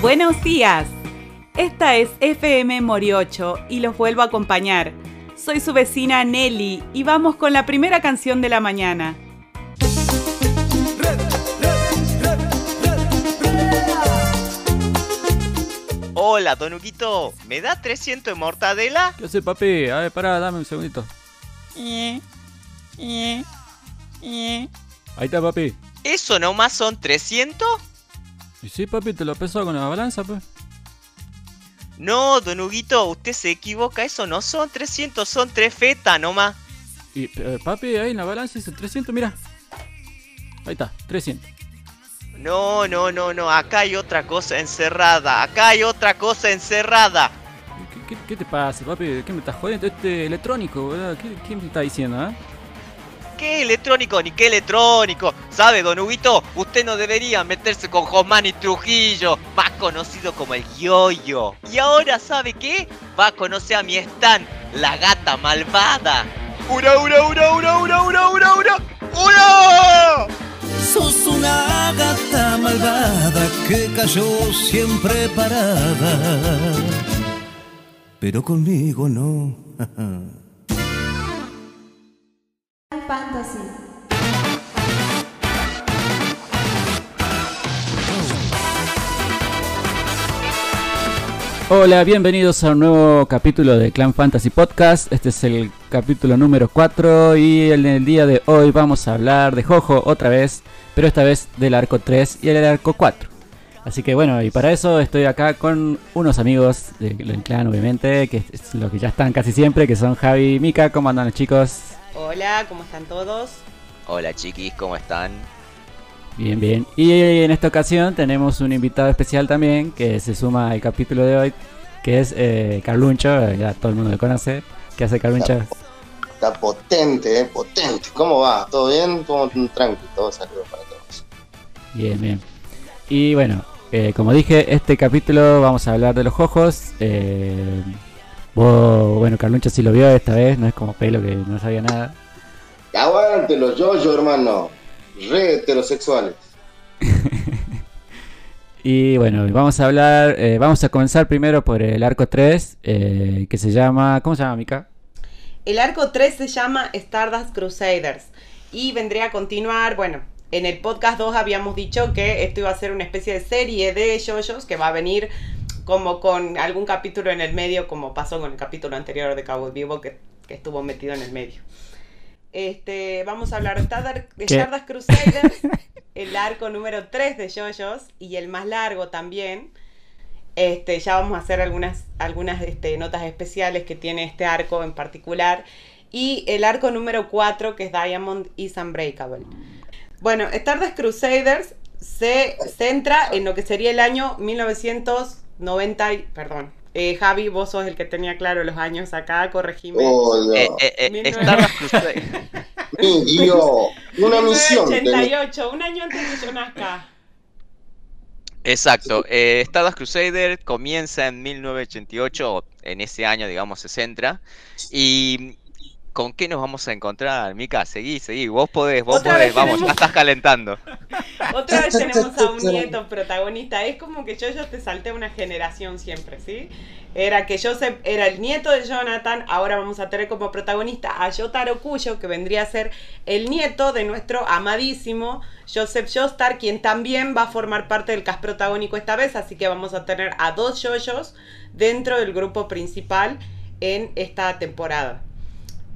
Buenos días. Esta es FM Moriocho y los vuelvo a acompañar. Soy su vecina Nelly y vamos con la primera canción de la mañana. Hola, Don Huguito. ¿Me da 300 de mortadela? ¿Qué hace, papi? A ver, pará, dame un segundito. Ahí está, papi. ¿Eso nomás son 300? Y sí, papi, te lo peso con la balanza, pues. No, Don Huguito, usted se equivoca. Eso no son 300, son 3 feta nomás. Y, eh, papi, ahí en la balanza dice 300, mira. Ahí está, 300. No, no, no, no. Acá hay otra cosa encerrada. Acá hay otra cosa encerrada. ¿Qué, te pasa, papi? ¿Qué me estás jodiendo? Este electrónico, ¿verdad? ¿Qué, qué me está diciendo, ah? ¿Qué electrónico ni qué electrónico? ¿Sabe, don Huguito? Usted no debería meterse con Josmani Trujillo, más conocido como el Yoyo. Y ahora, ¿sabe qué? Va a conocer a mi Stan, la gata malvada. ¡Ura, ura, ura, ura, ura, ura, ura, ura! ¡Ura! Sos una gata malvada que cayó siempre parada. Pero conmigo no. Fantasy. Hola, bienvenidos a un nuevo capítulo de Clan Fantasy Podcast. Este es el capítulo número 4 y en el día de hoy vamos a hablar de Jojo otra vez, pero esta vez del arco 3 y el arco 4. Así que bueno, y para eso estoy acá con unos amigos del del clan, obviamente, que es lo que ya están casi siempre, que son Javi y Mika. ¿Cómo andan los chicos? Hola, ¿cómo están todos? Hola, chiquis, ¿cómo están? Bien, bien. Y en esta ocasión tenemos un invitado especial también que se suma al capítulo de hoy, que es eh, Carluncho, eh, ya todo el mundo lo conoce. ¿Qué hace Carluncho? Está potente, eh, potente. ¿Cómo va? ¿Todo bien? ¿Todo tranquilo? Todo saludos para todos. Bien, bien. Y bueno, eh, como dije, este capítulo vamos a hablar de los ojos. Eh, vos, bueno, Carluncho sí lo vio esta vez, no es como pelo que no sabía nada. Aguante los yo hermano. Re heterosexuales. Y bueno, vamos a hablar, eh, vamos a comenzar primero por el arco 3, eh, que se llama, ¿cómo se llama, Mika? El arco 3 se llama Stardust Crusaders y vendría a continuar, bueno, en el podcast 2 habíamos dicho que esto iba a ser una especie de serie de yoyos que va a venir como con algún capítulo en el medio, como pasó con el capítulo anterior de Cabo Vivo que, que estuvo metido en el medio. Este, vamos a hablar de. Stardust Crusaders, el arco número 3 de yoyos y el más largo también. Este, ya vamos a hacer algunas, algunas este, notas especiales que tiene este arco en particular. Y el arco número 4, que es Diamond is Unbreakable. Bueno, Stardust Crusaders se centra en lo que sería el año 1990. y- Perdón. Eh, Javi, vos sos el que tenía claro los años acá, corregime. Oh, Eh, no. eh, eh. Mi Dios. Una misión. tenés. 1988, un año antes de que yo nazca. Exacto. Eh, Stardust Crusader comienza en 1988, en ese año, digamos, se centra. ¿Y con qué nos vamos a encontrar, Mika? Seguí, seguí. Vos podés, vos podés. Vamos, tenemos- ya estás calentando. Otra vez tenemos a un nieto protagonista. Es como que yo, yo te salté una generación siempre, ¿sí? Era que Joseph era el nieto de Jonathan, ahora vamos a tener como protagonista a Yotaro Kuyo, que vendría a ser el nieto de nuestro amadísimo Joseph Joestar, quien también va a formar parte del cast protagónico esta vez, así que vamos a tener a dos yoyos dentro del grupo principal en esta temporada.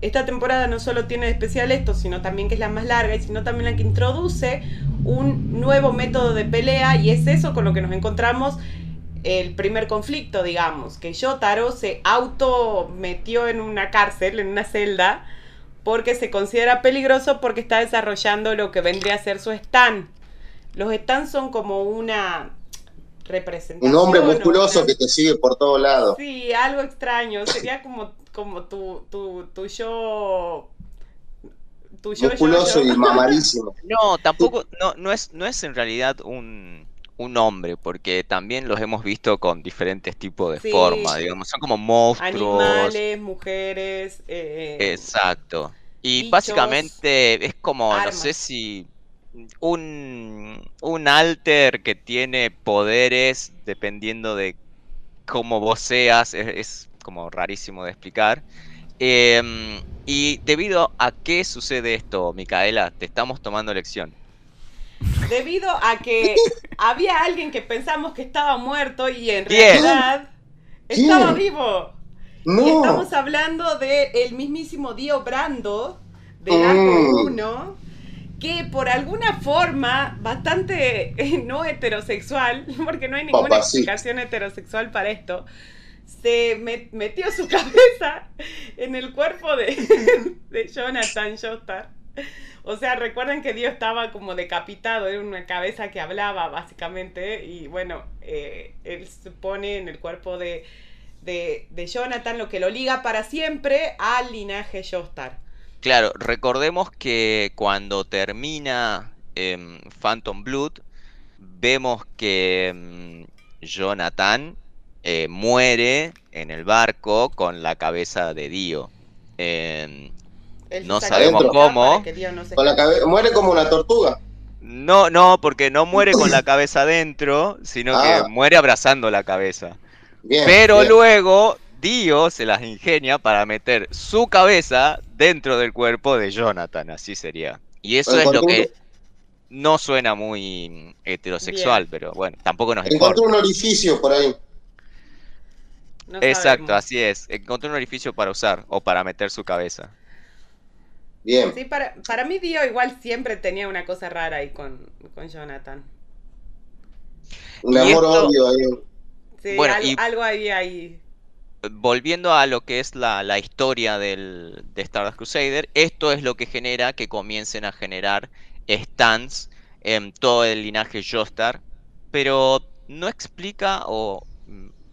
Esta temporada no solo tiene de especial esto, sino también que es la más larga y sino también la que introduce un nuevo método de pelea y es eso con lo que nos encontramos el primer conflicto, digamos, que Yotaro se auto metió en una cárcel, en una celda, porque se considera peligroso porque está desarrollando lo que vendría a ser su stand. Los stands son como una representación. Un hombre musculoso una- que te sigue por todos lados. Sí, algo extraño. Sería como, como tu, tu, tu yo. Tu yo, Musculoso yo. y mamadísimo. No, tampoco, no, no es, no es en realidad un, un nombre, porque también los hemos visto con diferentes tipos de Sí. forma, digamos, son como monstruos. Animales, mujeres. eh, Exacto. Y bichos, básicamente es como, no sé si un, un alter que tiene poderes dependiendo de cómo vos seas, es, es como rarísimo de explicar. Em, y debido a qué sucede esto, Micaela, te estamos tomando lección. Debido a que había alguien que pensamos que estaba muerto y en ¿Quién? realidad ¿Quién? estaba vivo. Y No. estamos hablando del el mismísimo Dio Brando del Mm. arco 1, que por alguna forma bastante eh, no heterosexual, porque no hay ninguna explicación heterosexual para esto, se met- metió su cabeza en el cuerpo de, Jonathan Joestar. O sea, recuerden que Dio estaba como decapitado, era una cabeza que hablaba básicamente, y bueno, eh, él se pone en el cuerpo de, de, Jonathan, lo que lo liga para siempre al linaje Joestar. Claro, recordemos que cuando termina em, Phantom Blood, vemos que em, Jonathan eh, muere en el barco con la cabeza de Dio. Em, No sabemos cómo. no se Con la cabe- Muere como una tortuga. no, no, porque no muere con la cabeza adentro, sino Ah. que muere abrazando la cabeza. Bien. Pero bien. luego Dio se las ingenia para meter su cabeza dentro del cuerpo de Jonathan, así sería. Y eso es lo que no suena muy heterosexual, pero bueno, tampoco nos importa. un orificio por ahí. No Exacto, sabemos. así es. Encontré un orificio para usar o para meter su cabeza. Bien. Sí, para, para mí Dio igual siempre tenía una cosa rara ahí con, con Jonathan. Un amor esto- odio ahí. Sí, Bueno, algo, y- algo había ahí. Volviendo a lo que es la, la historia del, de Stardust Crusader, esto es lo que genera que comiencen a generar stands en todo el linaje Joestar, pero no explica o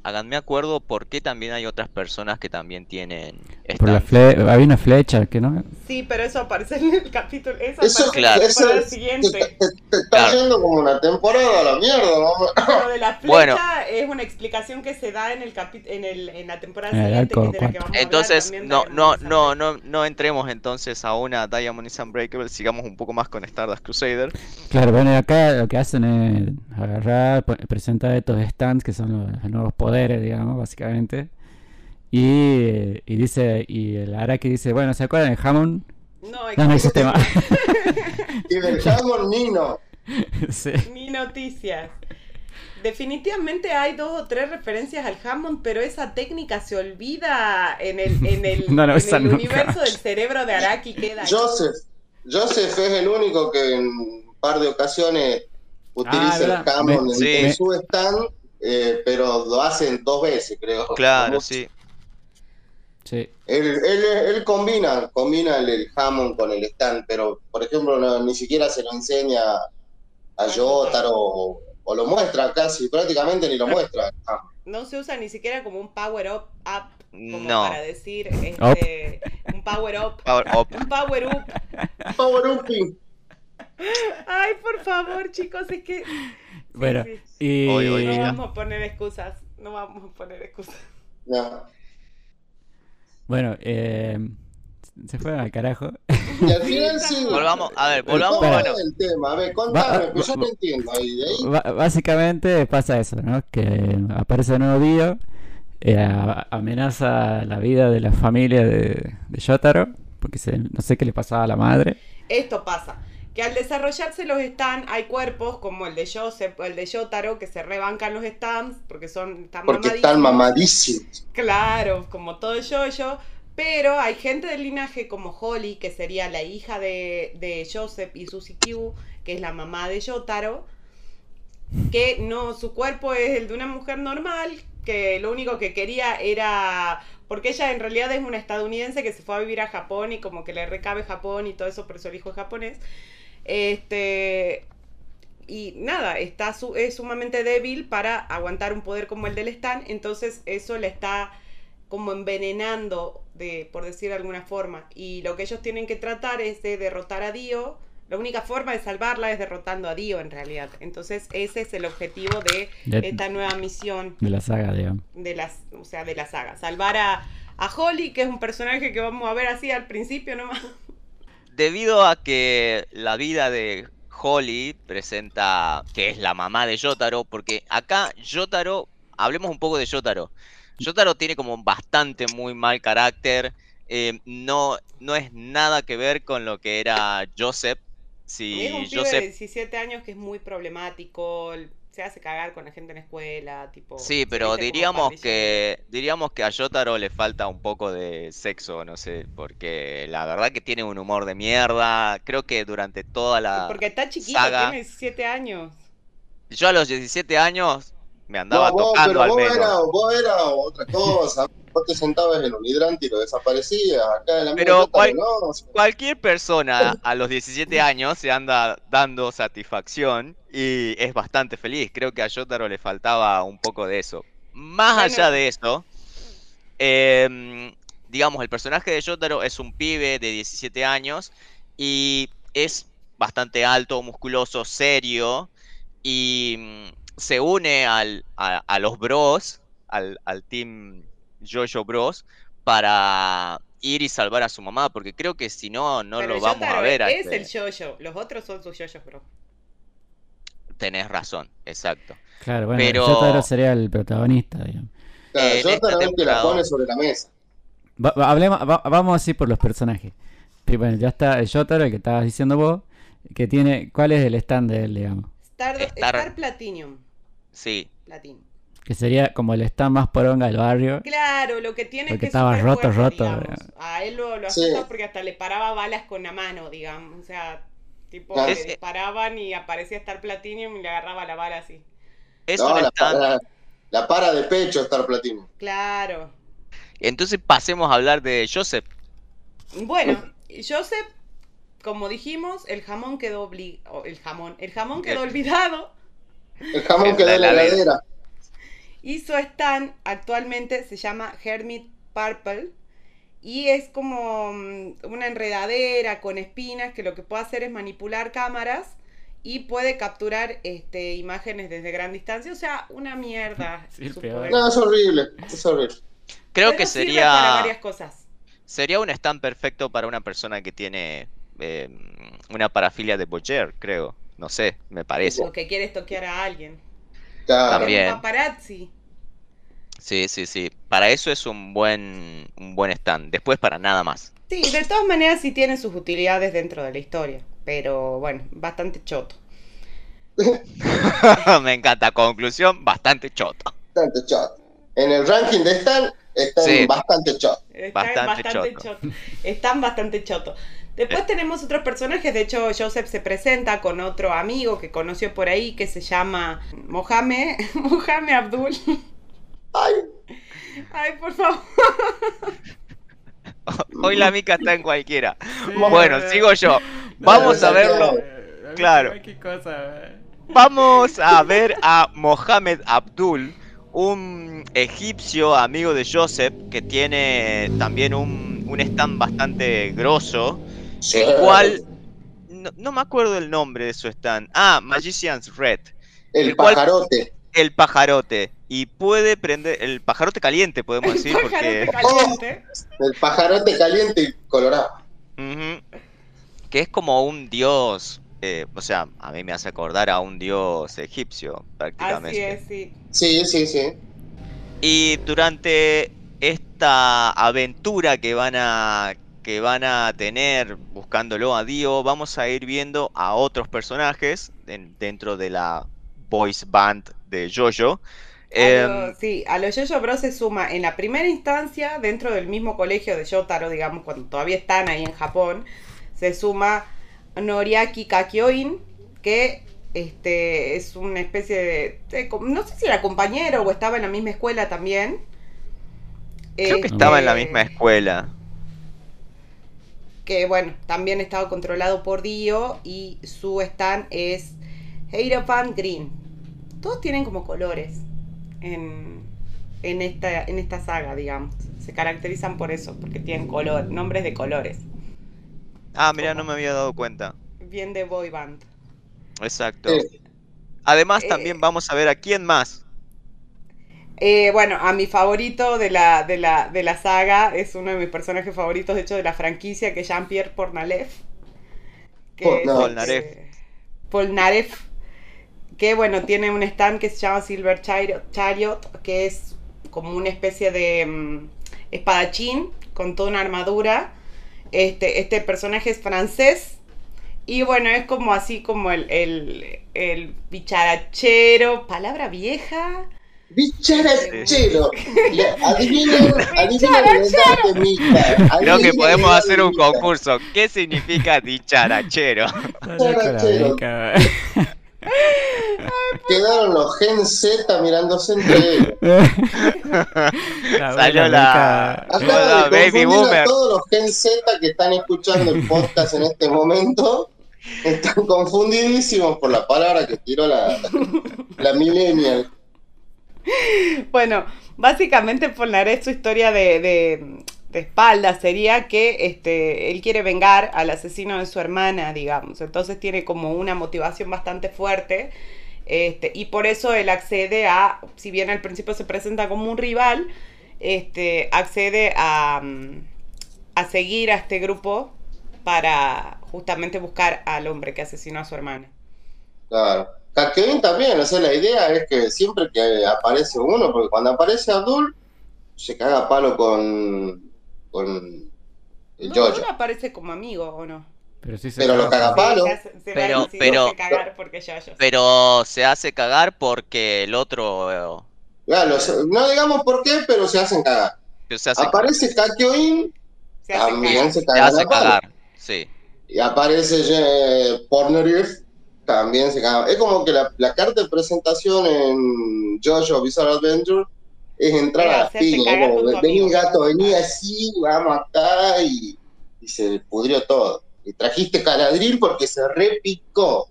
háganme acuerdo por qué también hay otras personas que también tienen Por la stands. fle había una flecha, que no? Sí, pero eso aparece en el capítulo. Eso, Eso, aparece claro. en eso te, siguiente. te- te está Claro. yendo como una temporada a la mierda, ¿no? Lo de la flecha Bueno. es una explicación que se da en el en, el, en la temporada En el siguiente, arco que de la que vamos a hablar Entonces, no, no, is no, no, no entremos entonces a una Diamond is Unbreakable, sigamos un poco más con Stardust Crusader. Claro, bueno, y acá lo que hacen es agarrar, presentar estos stands que son los, los nuevos poderes, digamos, básicamente. Y, y dice, y el Araki dice, bueno, ¿se acuerdan de Hammond? No, No, no existe más. Y del Hammond Nino. Sí. Ni noticias. Definitivamente hay dos o tres referencias al Hammond, pero esa técnica se olvida en el, en el, No, no, en el universo del cerebro de Araki. Queda ahí. Joseph. Joseph es el único que en un par de ocasiones utiliza el Ah, ¿verdad? Hammond Me- en, Sí. en su stand, eh, pero lo hacen dos veces, creo. Claro, sí. Sí. Él, él, él combina, combina el, el Hammond con el stand, pero por ejemplo no- ni siquiera se lo enseña a Jotaro o, o lo muestra casi, prácticamente ni lo muestra. Ah, No se usa ni siquiera como un power up, up como No. para decir este, un power up. Power up. Un power up. Power upping. Ay, por favor, chicos, es que. Bueno, sí. y... No vamos a poner excusas. No vamos a poner excusas. No. Bueno, eh, se fueron al carajo. Y al final sí. Volvamos, a ver, volvamos, Espera. bueno. el tema. A ver, contame, Va- pues yo no entiendo ahí. De ahí Ba- básicamente pasa eso, ¿no? Que aparece de nuevo Dio, eh, amenaza la vida de la familia de, de Yotaro, porque se- no sé qué le pasaba a la madre. Esto pasa. Que al desarrollarse los stands hay cuerpos como el de Joseph o el de Yotaro que se rebancan los stands porque son están porque están mamadísimos. Claro, como todo yo-yo. Pero hay gente del linaje como Holly, que sería la hija de, de Joseph y Susie Q, que es la mamá de Yotaro, que no, su cuerpo es el de una mujer normal, que lo único que quería era. Porque ella en realidad es una estadounidense que se fue a vivir a Japón y como que le recabe Japón y todo eso, por eso el hijo es japonés. Este. Y nada, está su, es sumamente débil para aguantar un poder como el del Stan, entonces eso le está como envenenando, de, por decir de alguna forma. Y lo que ellos tienen que tratar es de derrotar a Dio La única forma de salvarla es derrotando a Dio en realidad. Entonces ese es el objetivo de De- esta nueva misión De la saga, digamos. de las, o sea, de la saga. Salvar a, a Holly, que es un personaje que vamos a ver así al principio nomás. Debido a que la vida de Holly presenta que es la mamá de Yotaro, porque acá Yotaro, hablemos un poco de Yotaro. Yotaro tiene como bastante muy mal carácter, eh, no, no es nada que ver con lo que era Joseph. Si es un pibe de Joseph 17 años que es muy problemático, se hace cagar con la gente en la escuela, tipo... Sí, pero diríamos que diríamos que a Yotaro le falta un poco de sexo, no sé, porque la verdad que tiene un humor de mierda. Creo que durante toda la Porque está chiquito, saga- tiene 17 años. yo a los 17 años me andaba No, vos, tocando pero al vos menos. era, vos era otra cosa. Vos te sentabas en un hidrante y lo desaparecías. Acá el amigo Pero Yotaro, cual- no, o sea, Cualquier persona a los 17 años se anda dando satisfacción y es bastante feliz. Creo que a Yotaro le faltaba un poco de eso. Más Bueno. allá de eso, em, digamos, el personaje de Yotaro es un pibe de 17 años y es bastante alto, musculoso, serio y mm, se une al, a, a los bros, al, al team Jojo Bros, para ir y salvar a su mamá, porque creo que si no, no Pero lo vamos a ver. Es este- el yoyo, los otros son sus yoyos, bro. Tenés razón, exacto. Claro, bueno, Pero- Yotaro sería el protagonista, digamos. claro, es el que la pone sobre la mesa. Va- va- hablemos, va- vamos así por los personajes. Bueno, ya está el Yotaro, el que estabas diciendo vos, que tiene, ¿cuál es el stand de él, digamos? Star, Star- Star Platinum. Sí, Platinum. Que sería como el stand más poronga del barrio. Claro, lo que tiene es Porque que es estaba súper roto, fuerte, roto, digamos. A él lo, lo Sí. asusta porque hasta le paraba balas con la mano, digamos. O sea, tipo, Claro. le disparaban y aparecía Star Platinum y le agarraba la bala así. es No, la, la- para de pecho Star Platino. Claro. Entonces pasemos a hablar de Joseph. Bueno, Joseph, como dijimos, el jamón quedó obli- el jamón, el jamón quedó olvidado. El jamón quedó la en la heladera. heladera. Y su stand actualmente se llama Hermit Purple. Y es como mm, una enredadera con espinas que lo que puede hacer es manipular cámaras y puede capturar este, imágenes desde gran distancia. O sea, una mierda. Sí. No, es horrible. Es horrible. Creo Pero que sería para varias cosas. sería un stand perfecto para una persona que tiene eh, una parafilia de Boyer, creo. No sé, me parece. O que quiere toquear a alguien. Claro. También. Un paparazzi. Sí, sí, sí. Para eso es un buen un buen stand. Después para nada más. Sí, de todas maneras sí tiene sus utilidades dentro de la historia. Pero bueno, bastante choto. me encanta. Conclusión, bastante choto. Bastante chato. En el ranking de Stan están Sí. bastante chato. Están Bastante bastante, choto. choto. Están bastante choto. Después tenemos otros personajes. De hecho, Joseph se presenta con otro amigo que conoció por ahí que se llama Mohamed, Mohamed Abdul. Ay, Ay, por favor. Hoy la mica está en cualquiera. Sí, Bueno, sigo yo. Vamos a verlo. Claro. Qué cosa, eh. Vamos a ver a Mohamed Abdul, un egipcio amigo de Joseph que tiene también un, un stand bastante grosso, sí. el cual no, no me acuerdo el nombre de su stand. Ah, Magician's Red, El el cual- pajarote. el pajarote y puede prender el pajarote caliente, podemos decir, Pajarote porque caliente. El pajarote caliente y colorado. Que es como un dios. eh, o sea, a mí me hace acordar a un dios egipcio, Así prácticamente. es, sí. Sí, sí, sí. Y durante esta aventura que van a que van a tener buscándolo a Dio, vamos a ir viendo a otros personajes en- dentro de la voice band de Jojo. A Em, sí, a los Jojo Bros se suma en la primera instancia, dentro del mismo colegio de Yotaro, digamos, cuando todavía están ahí en Japón, se suma Noriaki Kakyoin, que este, es una especie de, de- No sé si era compañero o estaba en la misma escuela también. creo que Este, estaba en la misma escuela. que bueno, también estaba controlado por Dio y su stand es Hierophant Green. Todos tienen como colores en, en, esta, en esta saga, digamos. Se caracterizan por eso, porque tienen color, nombres de colores. Ah, mira, no me había dado cuenta. bien de boy band. Exacto. Sí. Además, Eh, también vamos a ver a quién más. Eh, bueno, a mi favorito de la, de, la, de la saga es uno de mis personajes favoritos, de hecho, de la franquicia, que es Jean-Pierre Pornalev. Que Por- es, no. Polnareff. Que bueno, tiene un stand que se llama Silver Chariot, Chariot, que es como una especie de mm, espadachín con toda una armadura. Este, este personaje es francés. Y bueno, es como así como el, el, el bicharachero, palabra vieja. Bicharachero. Adivinen. Creo que podemos de hacer un concurso. ¿Qué significa dicharachero? Charachero. Quedaron los Gen Z mirándose entre ellos. Salió la- baby confundir boomer. a todos los Gen Z que están escuchando el podcast en este momento. Están confundidísimos por la palabra que tiró la, la millennial. Bueno, básicamente Polnareff su historia de, de, espalda sería que este, él quiere vengar al asesino de su hermana, digamos. Entonces tiene como una motivación bastante fuerte. Este, y por eso él accede a, si bien al principio se presenta como un rival, este, accede a, mm, a seguir a este grupo para justamente buscar al hombre que asesinó a su hermana. Claro. También, o sea, la idea es que siempre que aparece uno, porque cuando aparece Abdul, se caga palo con, con el No, Jojo. no aparece como amigo, ¿o no? Pero sí se Pero lo caga. caga palo. Sí, se hace- se Pero- pero- se hace cagar porque ya yo. Pero se hace cagar porque el otro eh, los- no digamos por qué, pero se hacen cagar. se hace, Aparece Kakyoin, Se también se se cagan hace palo. cagar. Sí. Y aparece eh, Porneriff, también se caga. Es como que la, la carta de presentación en Jojo Bizarre Adventure es entrar Era a Como, vení amigo". gato, vení así, vamos acá y, y se pudrió todo. Y trajiste caladril porque se repicó.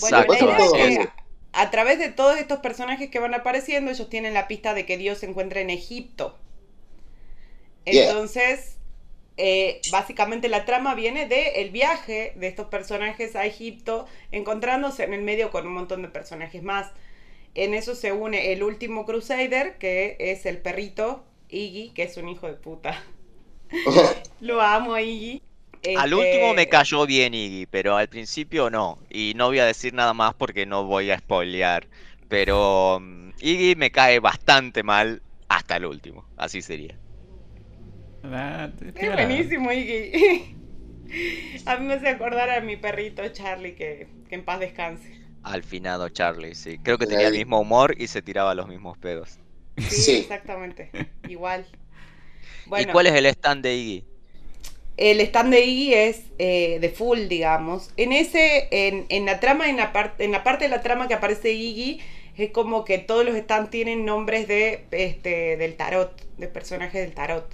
Bueno, Exacto. a través de todos estos personajes que van apareciendo, ellos tienen la pista de que Dios se encuentra en Egipto. Yeah. Entonces, eh, básicamente la trama viene de el viaje de estos personajes a Egipto, encontrándose en el medio con un montón de personajes más. En eso se une el último Crusader, que es el perrito Iggy, que es un hijo de puta. Lo amo, Iggy. Al Este, último me cayó bien Iggy, pero al principio no. Y no voy a decir nada más porque no voy a spoilear. Pero mm, Iggy me cae bastante mal hasta el último. Así sería. Ah, Es buenísimo, Iggy. A mí me hace acordar a mi perrito Charlie, que, que en paz descanse. Al finado Charlie, sí. Creo que tenía el mismo humor y se tiraba los mismos pedos. Sí, Sí. exactamente. Igual. ¿Y cuál es el stand de Iggy? el stand de Iggy es eh, de full, digamos. En ese, en, en la trama, en la, parte en la parte de la trama que aparece Iggy, es como que todos los stands tienen nombres de este del tarot, de personajes del tarot.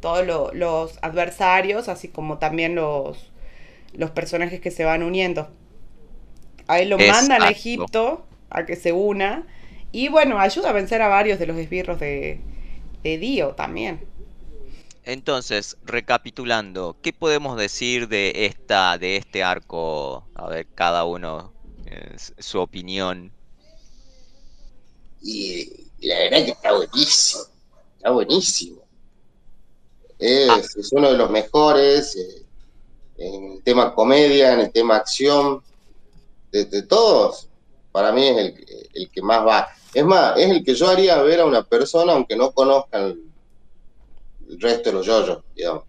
Todos lo- los adversarios, así como también los, los personajes que se van uniendo. A él lo mandan a. Egipto a que se una. Y bueno, ayuda a vencer a varios de los esbirros de, de Dio también. Entonces, recapitulando, ¿qué podemos decir de esta, de este arco? A ver, cada uno eh, su opinión. Y la verdad que está buenísimo. Está buenísimo. Es, es uno de los mejores eh, en el tema comedia, en el tema acción. De, todos, para mí es el, el que más va. Es más, es el que yo haría ver a una persona aunque no conozcan el, resto de los yoyos, digamos.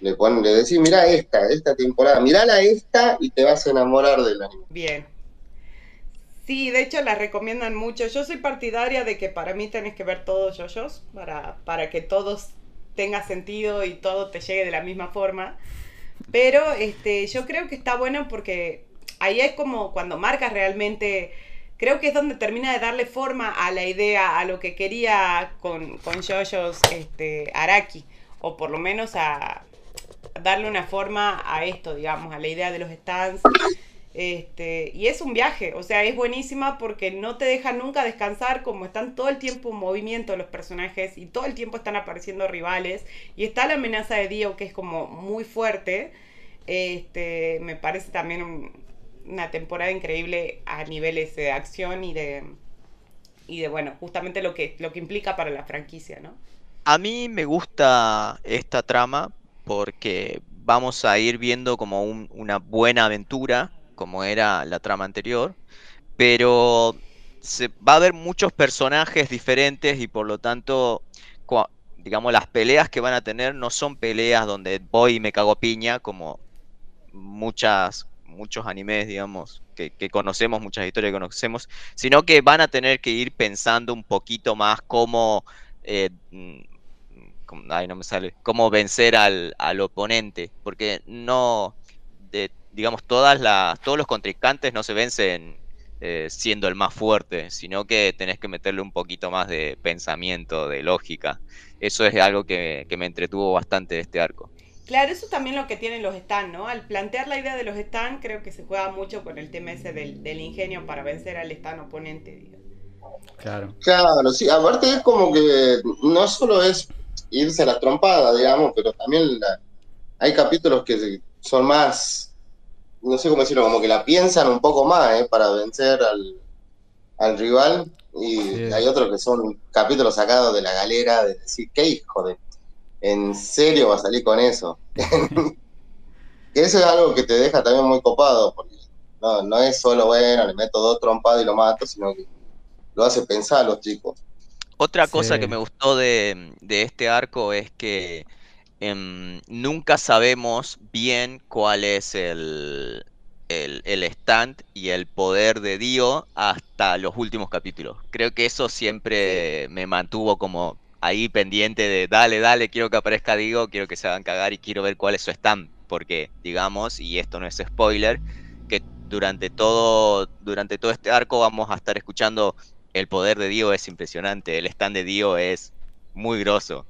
Le ponen, le decís, mira esta, esta temporada, mirala esta y te vas a enamorar del anime. Bien. Sí, de hecho las recomiendan mucho. Yo soy partidaria de que para mí tenés que ver todos yoyos para, para que todos tenga sentido y todo te llegue de la misma forma. Pero este, yo creo que está bueno porque ahí es como cuando marcas realmente, creo que es donde termina de darle forma a la idea, a lo que quería con, con yoyos este, Araki, o por lo menos a darle una forma a esto, digamos, a la idea de los stands. Este, y es un viaje, o sea, es buenísima porque no te deja nunca descansar, como están todo el tiempo en movimiento los personajes y todo el tiempo están apareciendo rivales. Y está la amenaza de Dio, que es como muy fuerte. Este, me parece también un- una temporada increíble a niveles de acción y de y de bueno, justamente lo que lo que implica para la franquicia, ¿no? A mí me gusta esta trama porque vamos a ir viendo como un- una buena aventura, como era la trama anterior, pero se, va a haber muchos personajes diferentes y por lo tanto, digamos, las peleas que van a tener no son peleas donde voy y me cago a piña, como muchas, muchos animes, digamos, que, que conocemos, muchas historias que conocemos, sino que van a tener que ir pensando un poquito más cómo, eh, mm, ay, no me sale, cómo vencer al, al oponente, porque no, de, digamos, todas las, todos los contrincantes no se vencen eh, siendo el más fuerte, sino que tenés que meterle un poquito más de pensamiento, de lógica. Eso es algo que, que me entretuvo bastante de este arco. Claro, eso también lo que tienen los stands, ¿no? Al plantear la idea de los stands, creo que se juega mucho con el tema ese del, del ingenio para vencer al stand oponente, digo. Claro. Claro, sí, aparte es como que no solo es irse a la trompada, digamos, pero también la- hay capítulos que son más, no sé cómo decirlo, como que la piensan un poco más, ¿eh? Para vencer al, al rival, y Sí. hay otros que son capítulos sacados de la galera, de decir, ¿qué hijo de... ¿En serio va a salir con eso? Que eso es algo que te deja también muy copado, porque no, no es solo, bueno, le meto dos trompadas y lo mato, sino que lo hace pensar a los chicos. Otra cosa que me gustó de, de este arco es que em, nunca sabemos bien cuál es el, el, el stand y el poder de Dio hasta los últimos capítulos. Creo que eso siempre me mantuvo como ahí pendiente de dale, dale, quiero que aparezca Dio, quiero que se hagan cagar y quiero ver cuál es su stand. Porque, digamos, y esto no es spoiler, que durante todo, durante todo este arco vamos a estar escuchando el poder de Dio es impresionante, el stand de Dio es muy grosso.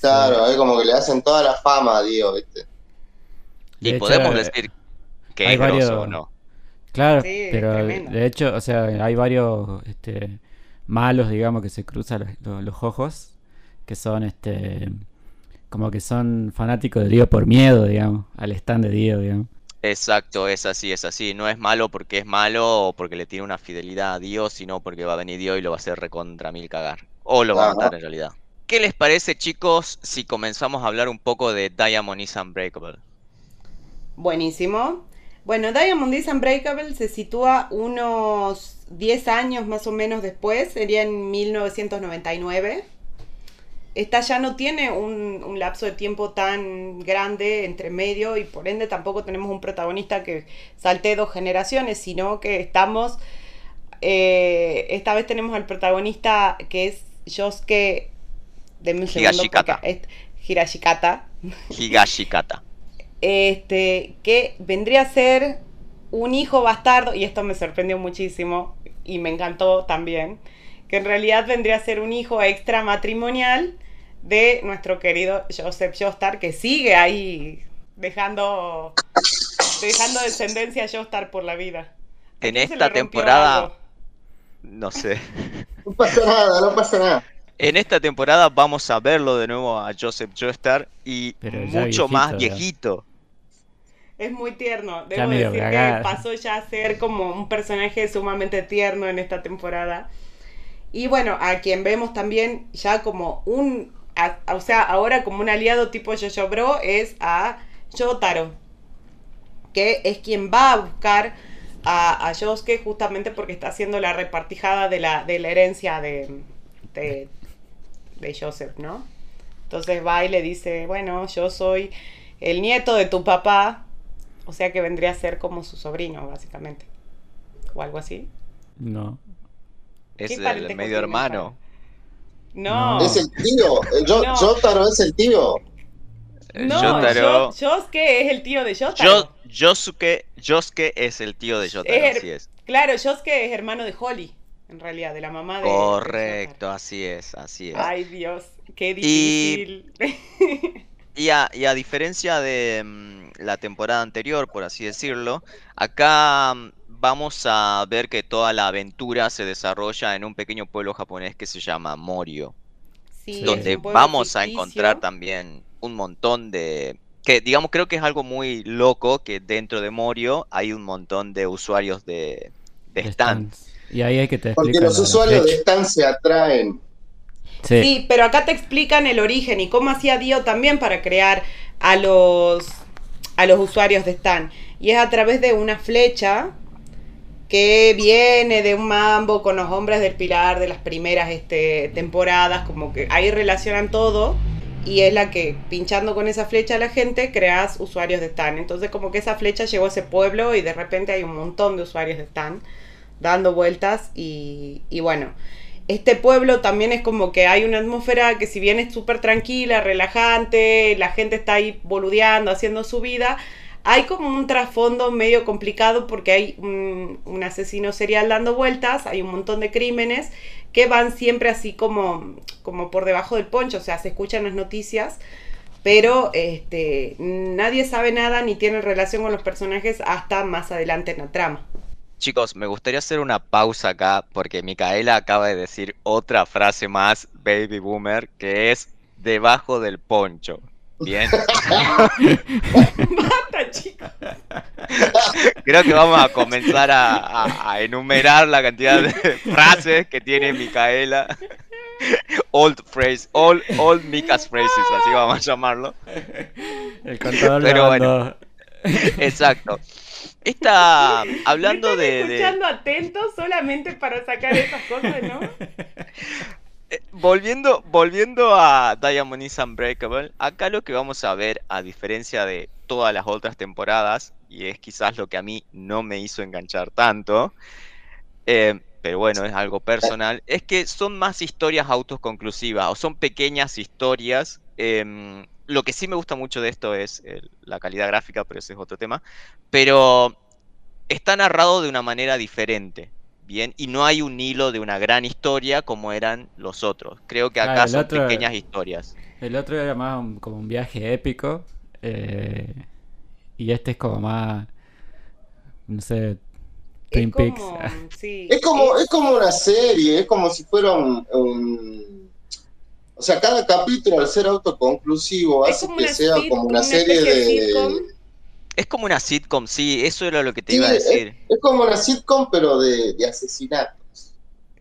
Claro, es como que le hacen toda la fama a Dio, ¿viste? De Y hecho, podemos decir que es grosso o no. Claro, Sí, pero tremendo. de hecho, o sea, hay varios este, malos, digamos, que se cruzan los, los, los ojos, que son, este, como que son fanáticos de Dio por miedo, digamos, al stand de Dio, digamos. Exacto, es así, es así. No es malo porque es malo o porque le tiene una fidelidad a Dios, sino porque va a venir Dios y lo va a hacer recontra mil cagar. O lo va a matar en realidad. ¿Qué les parece, chicos, si comenzamos a hablar un poco de Diamond is Unbreakable? Buenísimo. Bueno, Diamond is Unbreakable se sitúa unos 10 años más o menos después, sería en 1999. Esta ya no tiene un, un lapso de tiempo tan grande entre medio y por ende tampoco tenemos un protagonista que salte dos generaciones, sino que estamos, eh, esta vez tenemos al protagonista que es Yosuke, denme un segundo Higashikata. Higashikata. Este, que vendría a ser un hijo bastardo, y esto me sorprendió muchísimo y me encantó también, que en realidad vendría a ser un hijo extramatrimonial de nuestro querido Joseph Joestar, que sigue ahí dejando, dejando descendencia a Joestar por la vida. ¿A En esta temporada, algo? no sé. No pasa nada, no pasa nada. En esta temporada vamos a verlo de nuevo a Joseph Joestar y Pero mucho más viejito, ya. Es muy tierno. Debo decir que pasó ya a ser como un personaje sumamente tierno en esta temporada. Y bueno, a quien vemos también ya como un. a- o sea, ahora como un aliado tipo Jojo Bro es a Yotaro. Que es quien va a buscar a, a Yosuke justamente porque está haciendo la repartijada de la, de la herencia de, de, de Joseph, ¿no? Entonces va y le dice, bueno, yo soy el nieto de tu papá, o sea que vendría a ser como su sobrino, básicamente. O algo así. No. Es ¿Qué el medio hermano. No, No. Es el tío, el Yo- No. Jotaro es el tío. no, Yotaro. Yo- Yosuke es el tío de Yo, Yotaro. Yosuke, Yosuke es el tío de Yotaro, Es- así es. Claro, Yosuke es hermano de Holly, en realidad, de la mamá de... Correcto, Yotaro. así es, así es. Ay, Dios, qué difícil. Y a, y a diferencia de mm, la temporada anterior, por así decirlo, acá mm, vamos a ver que toda la aventura se desarrolla en un pequeño pueblo japonés que se llama Morio, Sí, es donde vamos a encontrar también un montón de que digamos creo que es algo muy loco que dentro de Morio hay un montón de usuarios de, de De Stan. stands. Y ahí hay que te Porque los usuarios de flecha. Stan se atraen. Sí. Pero acá te explican el origen y cómo hacía Dio también para crear a los a los usuarios de Stan. Y es a través de una flecha que viene de un mambo con los hombres del pilar de las primeras este, temporadas, como que ahí relacionan todo y es la que pinchando con esa flecha a la gente creas usuarios de Stan. Entonces como que esa flecha llegó a ese pueblo y de repente hay un montón de usuarios de Stan dando vueltas y, y bueno, este pueblo también es como que hay una atmósfera que si bien es súper tranquila, relajante, la gente está ahí boludeando, haciendo su vida, hay como un trasfondo medio complicado porque hay un, un asesino serial dando vueltas, hay un montón de crímenes que van siempre así como, como por debajo del poncho, o sea, se escuchan las noticias, pero este, nadie sabe nada ni tiene relación con los personajes hasta más adelante en la trama. Chicos, me gustaría hacer una pausa acá porque Micaela acaba de decir otra frase más, baby boomer, que es debajo del poncho. Bien, Basta, chicos. creo que vamos a comenzar a, a- a enumerar la cantidad de frases que tiene Micaela. Old phrase, old, old Mika's phrases, así vamos a llamarlo. El contador Pero grabando. Exacto. Esta, hablando Me de, están de- escuchando atentos solamente para sacar esas cosas, ¿no? Eh, Volviendo, volviendo a Diamond is Unbreakable, acá lo que vamos a ver, a diferencia de todas las otras temporadas, y es quizás lo que a mí no me hizo enganchar tanto, eh, pero bueno, es algo personal, es que son más historias autoconclusivas, o son pequeñas historias. em, lo que sí me gusta mucho de esto es el- la calidad gráfica, pero ese es otro tema, pero está narrado de una manera diferente. Bien, y no hay un hilo de una gran historia como eran los otros. Creo que acá son otro- pequeñas historias. El otro era más un- como un viaje épico. eh, y este es como más. No sé. Twin es Peaks. como, sí, Es como, es como una serie, es como si fuera un, un- O sea, cada capítulo al ser autoconclusivo hace que sea como una una serie de sitcom. Es como una sitcom, sí, eso era lo que te Sí, iba a decir. es como una sitcom, pero de, de asesinatos.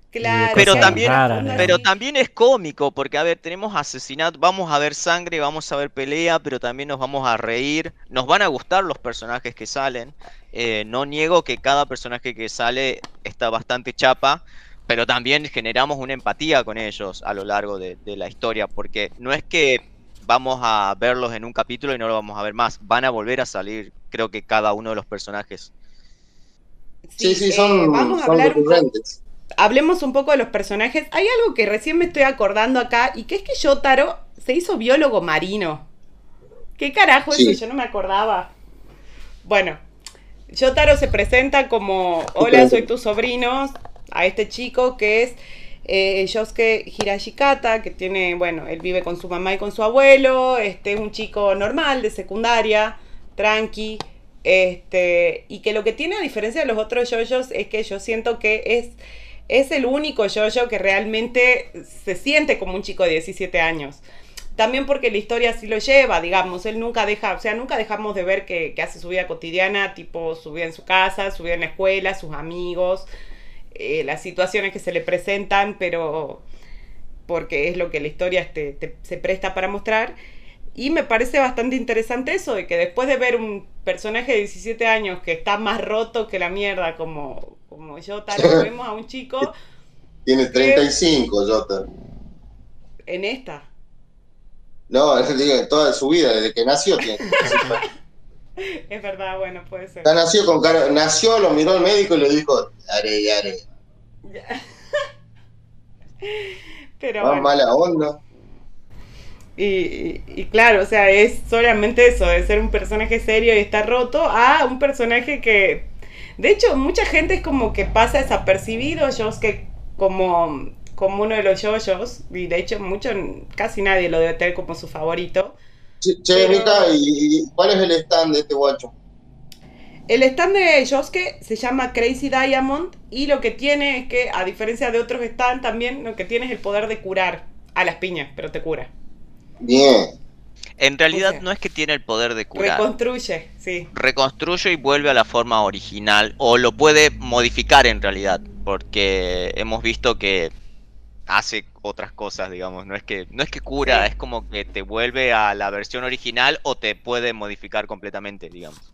Claro, Pero también- raras, Pero también es cómico, porque a ver, tenemos asesinato, vamos a ver sangre, vamos a ver pelea, pero también nos vamos a reír. Nos van a gustar los personajes que salen. Eh, no niego que cada personaje que sale está bastante chapa, pero también generamos una empatía con ellos a lo largo de, de la historia, porque no es que vamos a verlos en un capítulo y no lo vamos a ver más, van a volver a salir, creo que cada uno de los personajes. Sí, sí, eh, son, vamos a son hablar un poco, recurrentes. hablemos un poco de los personajes. Hay algo que recién me estoy acordando acá y que es que Yotaro se hizo biólogo marino. ¿Qué carajo Sí. eso? Yo no me acordaba. Bueno, Yotaro se presenta como, hola, soy tu sobrino, a este chico que es eh, Yosuke Hirashikata, que tiene, bueno, él vive con su mamá y con su abuelo, este es un chico normal, de secundaria, tranqui, este, y que lo que tiene a diferencia de los otros yoyos es que yo siento que es, es el único yoyo que realmente se siente como un chico de 17 años. También porque la historia así lo lleva, digamos, él nunca deja, o sea, nunca dejamos de ver que, que hace su vida cotidiana, tipo su vida en su casa, su vida en la escuela, sus amigos, eh, las situaciones que se le presentan, pero porque es lo que la historia este, te- se presta para mostrar. Y me parece bastante interesante eso, de que después de ver un personaje de 17 años que está más roto que la mierda, como, como yo, tal vez vemos a un chico Tiene 35, Jota. en esta. No, es digo, en toda su vida, desde que nació tiene 35 años. Es verdad, bueno, puede ser. Ya nació con cara, nació, lo miró el médico y le dijo, are, are. Pero Más bueno. mala onda. Y, y- y claro, o sea, es solamente eso, de ser un personaje serio y estar roto, a un personaje que, de hecho, mucha gente es como que pasa desapercibido, yo es que como, como uno de los yoyos, y de hecho mucho, casi nadie lo debe tener como su favorito. Che, che, Pero- Mica, ¿y, y cuál es el stand de este guacho? El stand de Yosuke se llama Crazy Diamond y lo que tiene es que, a diferencia de otros stand, también lo que tiene es el poder de curar a las piñas, pero te cura. Bien. En realidad O sea, no es que tiene el poder de curar. Reconstruye, sí. reconstruye y vuelve a la forma original o lo puede modificar en realidad porque hemos visto que hace otras cosas digamos no es que no es que cura Sí. es como que te vuelve a la versión original o te puede modificar completamente digamos.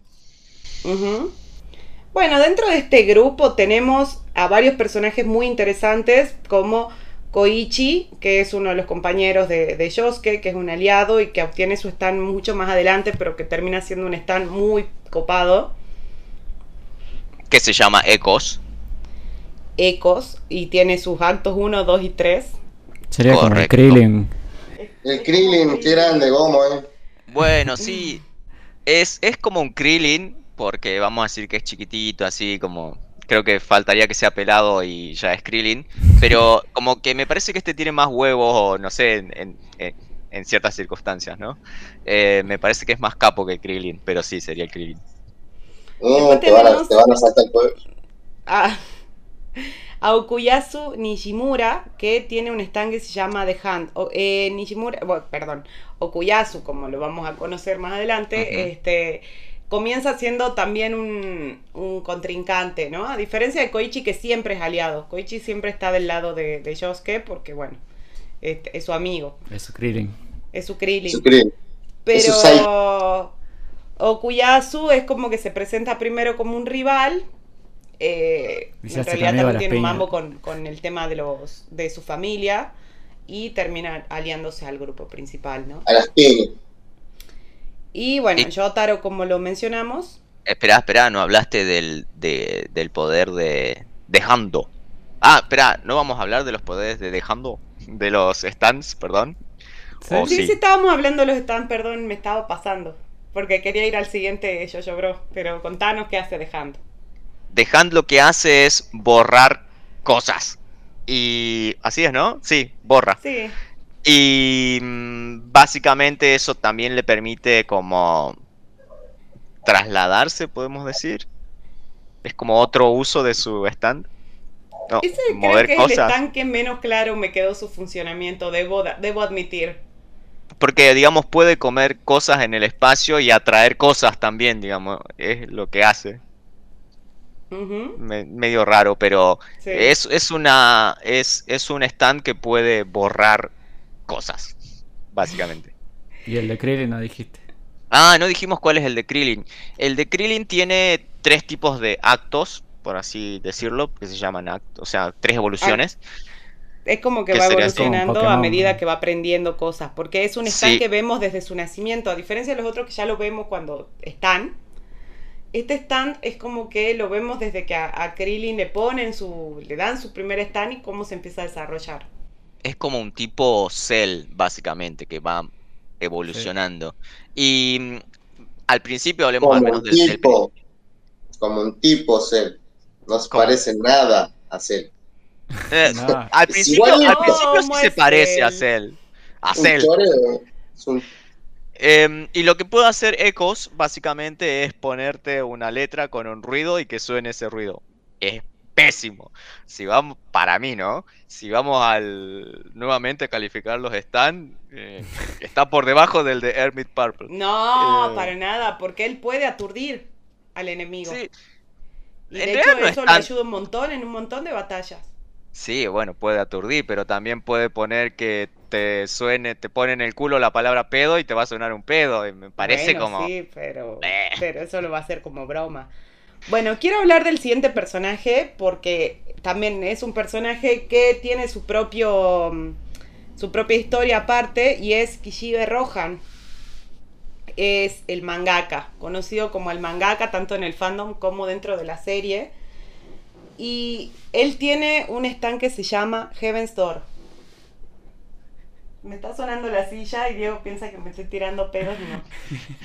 Bueno, dentro de este grupo tenemos a varios personajes muy interesantes como Koichi, que es uno de los compañeros de, de Yosuke, que es un aliado y que obtiene su stand mucho más adelante, pero que termina siendo un stand muy copado. que se llama Ecos Ecos, y tiene sus actos 1, 2 y 3. Sería como el Correcto. Krillin. El Krillin, qué grande, Gomo, eh. bueno sí es es como un Krillin porque vamos a decir que es chiquitito así como creo que faltaría que sea pelado y ya es Krillin pero como que me parece que este tiene más huevos o no sé en, en- en- en ciertas circunstancias no Eh, me parece que es más capo que Krillin pero sí sería el Krillin Mm, te, van a, tenemos- te van a saltar el pueblo. a, a Okuyasu Nishimura, que tiene un stand que se llama The Hand. O- eh, Nishimura, bueno, perdón, Okuyasu, como lo vamos a conocer más adelante, este, comienza siendo también un, un contrincante, ¿no? A diferencia de Koichi, que siempre es aliado. Koichi siempre está del lado de, de Yosuke, porque, bueno, este, es su amigo, Es su Krillin. es su Krillin. Su Krillin. Es su Pero Okuyasu es como que se presenta primero como un rival. Eh, en realidad también tiene un mambo con, con el tema de los de su familia y termina aliándose al grupo principal, ¿no? A las. Y bueno, Y- Yotaro, como lo mencionamos, espera espera no hablaste del, de- del poder de dejando ah espera no vamos a hablar de los poderes de dejando de los stands perdón ¿Sí? Oh, sí, sí. sí estábamos hablando de los stands, perdón, me estaba pasando. Porque quería ir al siguiente Jojo Bro, pero contanos qué hace dejando. Dejand lo que hace es borrar cosas. Y así es, ¿no? Sí, borra. Sí, Y mm, básicamente eso también le permite como trasladarse, podemos decir. Es como otro uso de su stand. No, ese creo que es el stand que menos claro me quedó su funcionamiento, debo, debo admitir. Porque, digamos, puede comer cosas en el espacio y atraer cosas también, digamos. Es lo que hace. Me- medio raro, pero sí. Es, es una. Es, es un stand que puede borrar cosas. Básicamente. Y el de Krillin no dijiste. Ah, no dijimos cuál es el de Krillin. El de Krillin tiene tres tipos de actos, por así decirlo, que se llaman actos, o sea, tres evoluciones. Es como que ¿Qué va evolucionando a medida que va aprendiendo cosas, porque es un stand Sí. que vemos desde su nacimiento, a diferencia de los otros que ya lo vemos cuando están. Este stand es como que lo vemos desde que a, a Krillin le ponen su, le dan su primer stand y cómo se empieza a desarrollar. Es como un tipo Cell, básicamente, que va evolucionando. Y mm, al principio hablemos al menos un del, del tipo. Como un tipo Cell. No se parece nada a Cell. Eh, No. al Es principio, igual al sí ¿Cómo se parece a Cell? A. Es un Em, y lo que puede hacer Ecos básicamente es ponerte una letra con un ruido y que suene ese ruido. Es pésimo. Si vamos, para mí, ¿no? Si vamos al nuevamente a calificar los stand, eh, está por debajo del de Hermit Purple. No, Eh. para nada, porque él puede aturdir al enemigo. Sí, y de hecho no eso le ayuda un montón en un montón de batallas. sí, bueno, puede aturdir, pero también puede poner que te suene, te pone en el culo la palabra pedo y te va a sonar un pedo. Y me parece Bueno, como. Sí, pero, Eh. pero eso lo va a hacer como broma. Bueno, quiero hablar del siguiente personaje porque también es un personaje que tiene su propio su propia historia aparte y es Kishibe Rohan. Es el mangaka, conocido como el mangaka tanto en el fandom como dentro de la serie. Y él tiene un stand que se llama Heaven's Door. Me está sonando la silla y Diego piensa que me estoy tirando pedos no.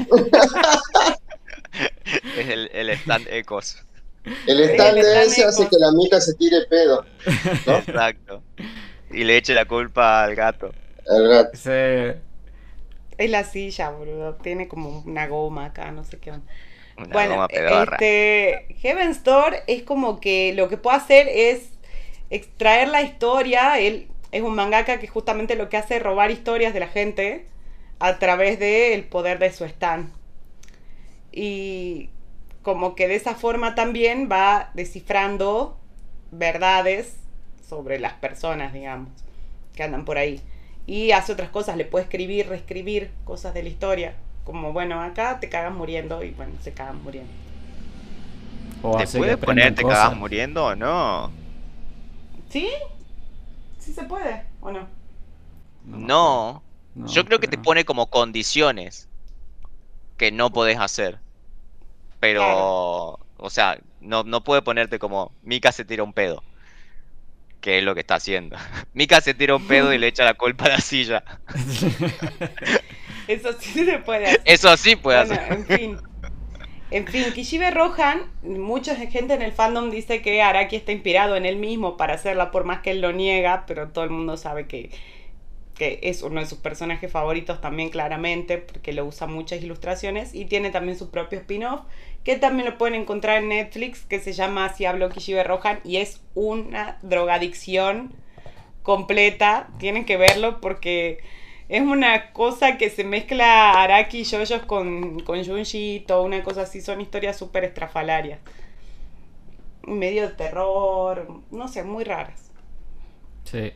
Es el, el stand Ecos. El stand el de ese hace que la mica se tire pedo. ¿No? Exacto. Y le eche la culpa al gato. El gato. Ese- Es la silla, boludo. Tiene como una goma acá, no sé qué onda. Una bueno, goma este. Heaven's Door es como que lo que puede hacer es extraer la historia. Él es un mangaka que justamente lo que hace es robar historias de la gente. a través del poder de su stand. Y como que de esa forma también va descifrando verdades sobre las personas, digamos, que andan por ahí. Y hace otras cosas, le puede escribir, reescribir cosas de la historia. Como, bueno, acá te cagas muriendo y bueno, se cagan muriendo. O ¿Te puede poner te cosas. cagas muriendo o no? ¿Sí? ¿Sí se puede o no? No. No, Yo creo que te pone como condiciones que no podés hacer. Pero, Claro. o sea, no, no puede ponerte como Mika se tira un pedo. Que es lo que está haciendo. Mika se tira un pedo y le echa la culpa a la silla. Eso sí se puede hacer. Eso sí puede Bueno, hacer. en fin. En fin, Kishibe Rohan, mucha gente en el fandom dice que Araki está inspirado en él mismo para hacerla, por más que él lo niega, pero todo el mundo sabe que, es uno de sus personajes favoritos también claramente, porque lo usa muchas ilustraciones y tiene también su propio spin-off, que también lo pueden encontrar en Netflix, que se llama Así habló Kishibe Rohan y es una drogadicción completa, tienen que verlo porque es una cosa que se mezcla Araki y Yoyos con, con Junji y toda una cosa así, son historias súper estrafalarias. Medio de terror, no sé, muy raras. Sí.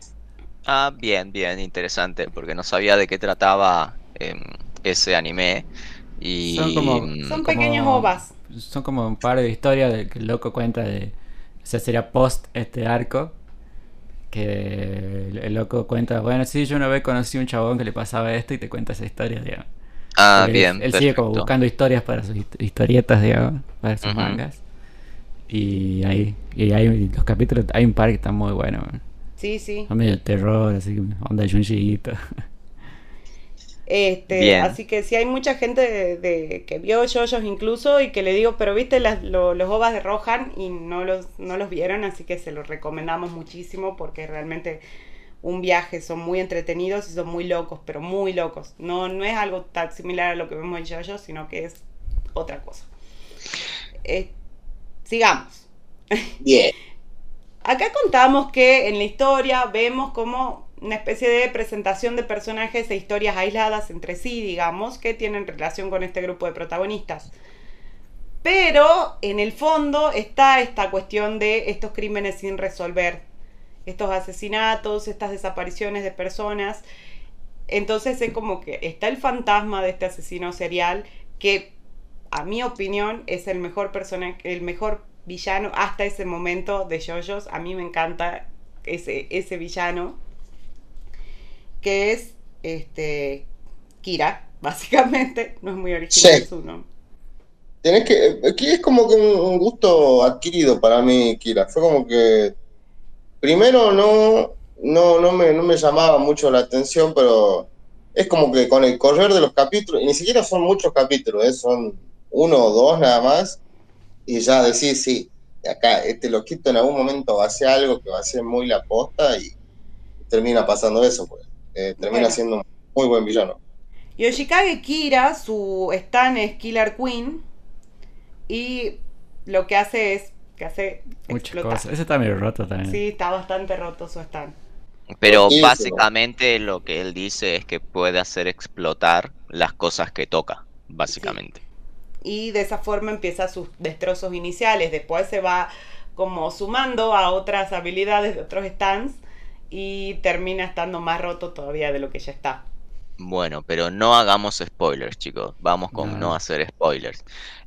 Ah, bien, bien, interesante, porque no sabía de qué trataba em, ese anime. Y Son como- mm, Son como- pequeños ovas. Son como un par de historias de que el loco cuenta de. O sea, sería post este arco. Que el, loco cuenta, bueno, sí, yo una vez conocí a un chabón que le pasaba esto y te cuenta esa historia, digamos. ah, Porque bien, Él, él sigue como buscando historias para sus hist- historietas, digamos, para sus mangas. Y ahí, y hay los capítulos, hay un par que están muy buenos. man. Sí, sí. Son medio de terror, así, onda Junji Este, Bien. así que sí hay mucha gente de, de- que vio Yoyos incluso y que le digo, pero viste las- lo- los ovas de Rohan y no los, no los vieron, así que se los recomendamos muchísimo porque realmente un viaje, son muy entretenidos y son muy locos, pero muy locos. No, no es algo tan similar a lo que vemos en Yoyos, sino que es otra cosa. Eh, sigamos. Bien. Acá contamos que en la historia vemos como una especie de presentación de personajes e historias aisladas entre sí, digamos, que tienen relación con este grupo de protagonistas. Pero en el fondo está esta cuestión de estos crímenes sin resolver, estos asesinatos, estas desapariciones de personas. Entonces es como que está el fantasma de este asesino serial que a mi opinión es el mejor personaje, el mejor villano hasta ese momento de JoJo's. A mí me encanta ese, ese villano que es este Kira, básicamente, no es muy original Sí. su nombre. Tenés que. Aquí es como que un, un gusto adquirido para mí, Kira. Fue como que. Primero no, no, no, me, no me llamaba mucho la atención, pero es como que con el correr de los capítulos, y ni siquiera son muchos capítulos, ¿eh? son uno o dos nada más, y ya decís, sí, acá este loquito en algún momento va a hacer algo que va a ser muy la posta y termina pasando eso, pues. Eh, termina Bueno. siendo un muy buen villano. Yoshikage Kira, su stan es Killer Queen y lo que hace es que hace Muchas explotar. cosas. Ese está medio roto también. Sí, está bastante roto su stand. Pero Sí, básicamente lo que él dice es que puede hacer explotar las cosas que toca, básicamente. y de esa forma empieza sus destrozos iniciales. Después se va como sumando a otras habilidades de otros stands y termina estando más roto todavía de lo que ya está. Bueno, pero no hagamos spoilers, chicos. Vamos con No. no hacer spoilers.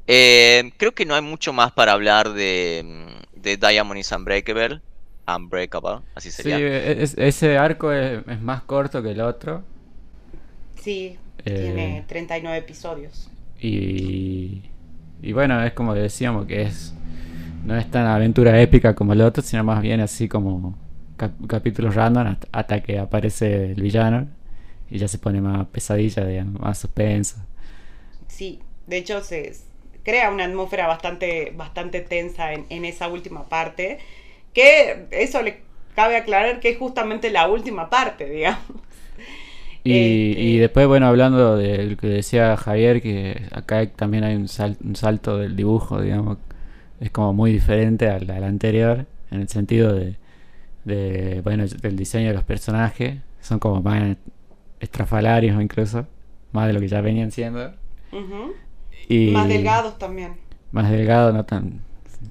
Eh, creo que no hay mucho más para hablar de, de Diamond is Unbreakable. Unbreakable, así Sí, sería. es- ese arco es, es más corto que el otro. Sí, Eh. tiene 39 episodios. Y, y bueno, es como decíamos que es no es tan aventura épica como el otro, sino más bien así como cap- capítulos random hasta, hasta que aparece el villano y ya se pone más pesadilla, digamos, más suspenso. Sí, de hecho se crea una atmósfera bastante, bastante tensa en, en esa última parte, que eso le cabe aclarar que es justamente la última parte, digamos. Y, Este- y después, bueno, hablando de lo que decía Javier, que acá también hay un, sal- un salto del dibujo, digamos, es como muy diferente al, al anterior, en el sentido de, de, bueno, del diseño de los personajes, son como más estrafalarios incluso. más de lo que ya venían siendo. Y Más delgados también. Más delgado, no tan,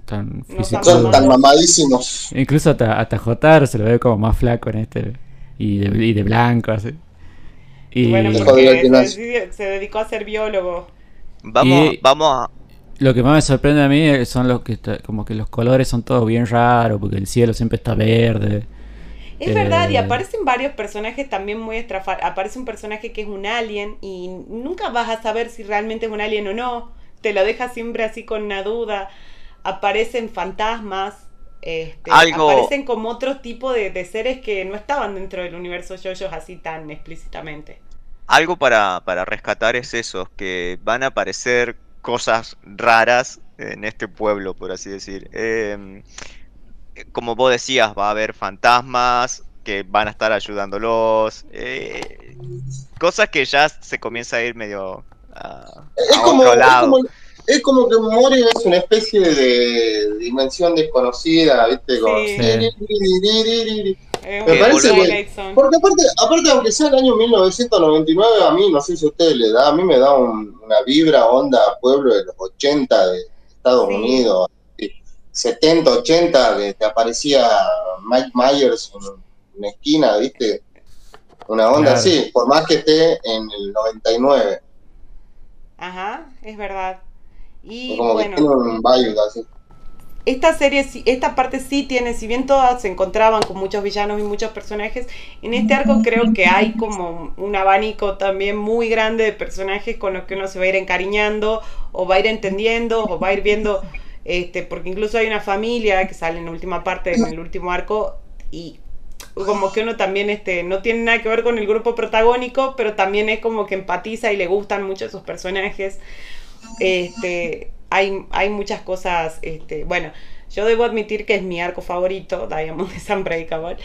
tan No físico. tan Son tan mamadísimos. Incluso hasta, hasta Jotaro se lo ve como más flaco en este. Y de, y de blanco, así. Y bueno, porque se, dedicó a ser biólogo. Vamos, Y- vamos a. lo que más me sorprende a mí son los que está- como que los colores son todos bien raros, porque el cielo siempre está verde. Es Eh, verdad, y aparecen varios personajes también muy estrafarios. Aparece un personaje que es un alien y nunca vas a saber si realmente es un alien o no. Te lo deja siempre así con una duda. Aparecen fantasmas. Este, Algo- Aparecen como otro tipo de, de seres que no estaban dentro del universo yoyos así tan explícitamente. Algo para, para rescatar es eso, que van a aparecer cosas raras en este pueblo, por así decir. Em, como vos decías, va a haber fantasmas que van a estar ayudándolos. eh, cosas que ya se comienza a ir medio a, Es a como, otro es, lado. como, es como que Morio es una especie de dimensión desconocida, ¿viste? Como- Sí. Me Es Me parece que-. Porque aparte, aparte, aunque sea el año 1999, a mí, no sé si a ustedes le da, a mí me da un- una vibra, onda, pueblo de los 80 de Estados Sí. Unidos, así, 70, 80, que te aparecía Mike Myers en una esquina, ¿viste? Una onda Claro. así, por más que esté en el 99. Ajá, es verdad. Y como bueno. que tiene un vibe así. Esta serie, sí- esta parte sí tiene, si bien todas se encontraban con muchos villanos y muchos personajes, en este arco creo que hay como un abanico también muy grande de personajes con los que uno se va a ir encariñando, o va a ir entendiendo, o va a ir viendo, este, porque incluso hay una familia que sale en la última parte, en el último arco, y como que uno también este, no tiene nada que ver con el grupo protagónico, pero también es como que empatiza y le gustan mucho esos personajes. Este, hay, muchas cosas, este, bueno, yo debo admitir que es mi arco favorito, Diamond is Unbreakable,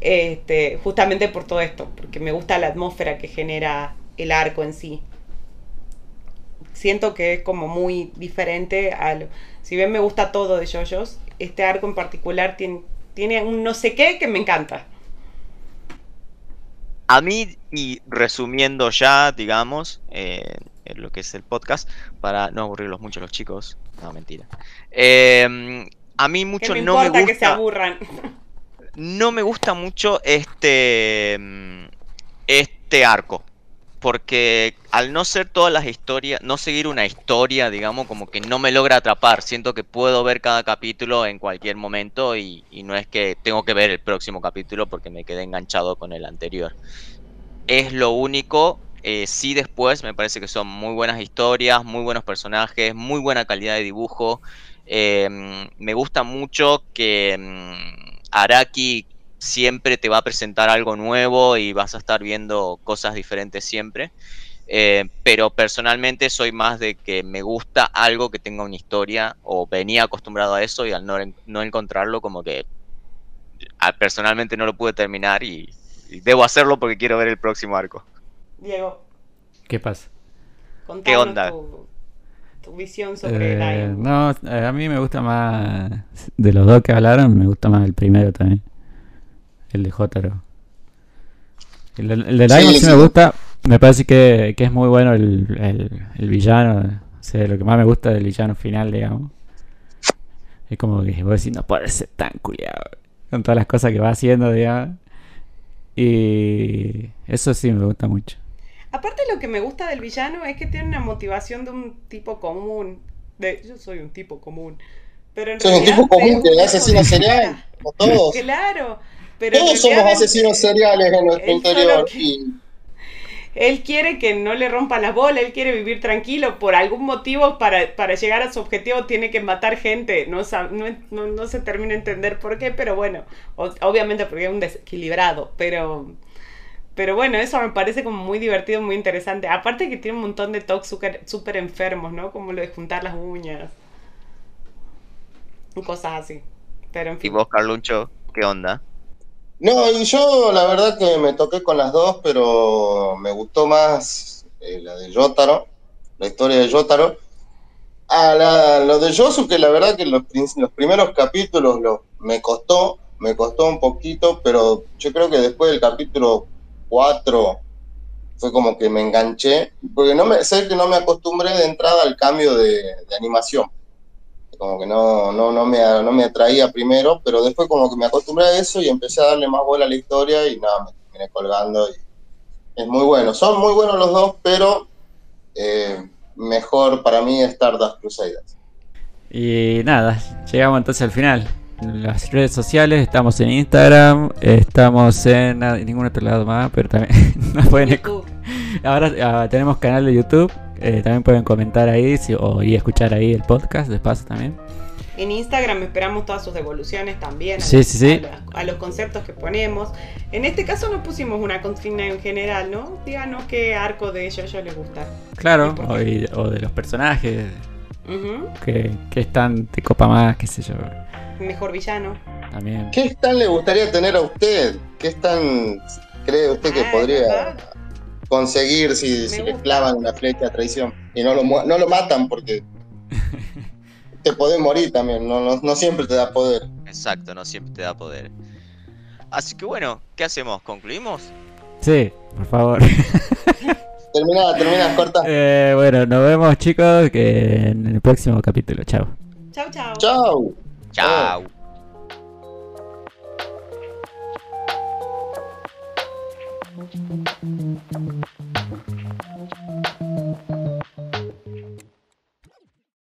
este, justamente por todo esto, porque me gusta la atmósfera que genera el arco en sí. Siento que es como muy diferente a lo, si bien me gusta todo de JoJo's, este arco en particular tiene, tiene un no sé qué que me encanta. A mí, y resumiendo ya, digamos, eh, lo que es el podcast, para no aburrirlos mucho los chicos, no, mentira. Eh, a mí mucho me no me importa que se gusta, aburran. no me gusta mucho este, mm, este arco. Porque al no ser todas las historias, no seguir una historia, digamos, como que no me logra atrapar. Siento que puedo ver cada capítulo en cualquier momento y, y no es que tengo que ver el próximo capítulo porque me quedé enganchado con el anterior. Es lo único. Eh, sí, después me parece que son muy buenas historias, muy buenos personajes, muy buena calidad de dibujo. Eh, me gusta mucho que mm, Araki siempre te va a presentar algo nuevo y vas a estar viendo cosas diferentes siempre. Eh, pero personalmente soy más de que me gusta algo que tenga una historia o venía acostumbrado a eso y al no, no encontrarlo como que ah, personalmente no lo pude terminar y, y debo hacerlo porque quiero ver el próximo arco. Diego, ¿Qué pasa? contanos onda? Tu, tu visión sobre Eh, no, eh, a mí me gusta más. De los dos que hablaron, me gusta más el primero también. El de Jotaro. El, de- el de Sí, Diamond sí, sí. me gusta. Me parece que, que es muy bueno el, el, el villano. O sea, lo que más me gusta del villano final, digamos. Es como que vos decís, no puede ser tan culiado. Con todas las cosas que va haciendo, digamos. Y eso sí me gusta mucho. Aparte lo que me gusta del villano es que tiene una motivación de un tipo común. De, yo soy un tipo común. Pero en Soy un realidad tipo común que un es asesino serial, como todos. Claro. Pero Todos somos asesinos seriales en nuestro interior. que- y- Él quiere que no le rompan las bolas, él quiere vivir tranquilo. Por algún motivo, para, para llegar a su objetivo, tiene que matar gente. No, sab- no, no- no se termina de entender por qué, pero bueno, o- obviamente porque es un desequilibrado. Pero, pero bueno, eso me parece como muy divertido, muy interesante. Aparte que tiene un montón de talks súper enfermos, ¿no? Como lo de juntar las uñas. Y cosas así. Pero en Y vos, Carluncho, ¿qué onda? No, y yo la verdad que me toqué con las dos, pero me gustó más eh, la de Yotaro, la historia de Yotaro. A la, lo de Yosuke, la verdad que los, los primeros capítulos lo- me costó, me costó un poquito, pero yo creo que después del capítulo 4 fue como que me enganché, porque no me, sé que no me acostumbré de entrada al cambio de, de animación. Como que no, no, no, me, no me atraía primero, pero después como que me acostumbré a eso y empecé a darle más bola a la historia y nada, me terminé colgando. Es muy bueno. Son muy buenos los dos, pero eh, mejor para mí Stardust Crusaders. Y nada, llegamos entonces al final. En las redes sociales estamos en Instagram, estamos en, en ningún otro lado más, pero también nos pueden. Ahora ah, tenemos canal de YouTube, eh, también pueden comentar ahí si- o y escuchar ahí el podcast de paso también. En Instagram esperamos todas sus devoluciones también a, Sí, sí, sí. a los- a los conceptos que ponemos. En este caso no pusimos una consigna en general, ¿no? Díganos qué arco de ellos les gusta. Claro, ¿Y por o, y- o de los personajes Ujú. que, que están de copa más, qué sé yo, Mejor villano. también. ¿Qué stand le gustaría tener a usted? ¿Qué stand cree usted que Ah, podría conseguir si, le clavan una flecha a traición? Y no lo, no lo matan porque te podés morir también, no, no, no siempre te da poder. Exacto, no siempre te da poder. Así que bueno, ¿qué hacemos? ¿Concluimos? Sí, por favor. Termina, termina, corta. Eh, bueno, nos vemos chicos que en el próximo capítulo. Chao. Chau, chau. Chao. Ờ. Chào ừ.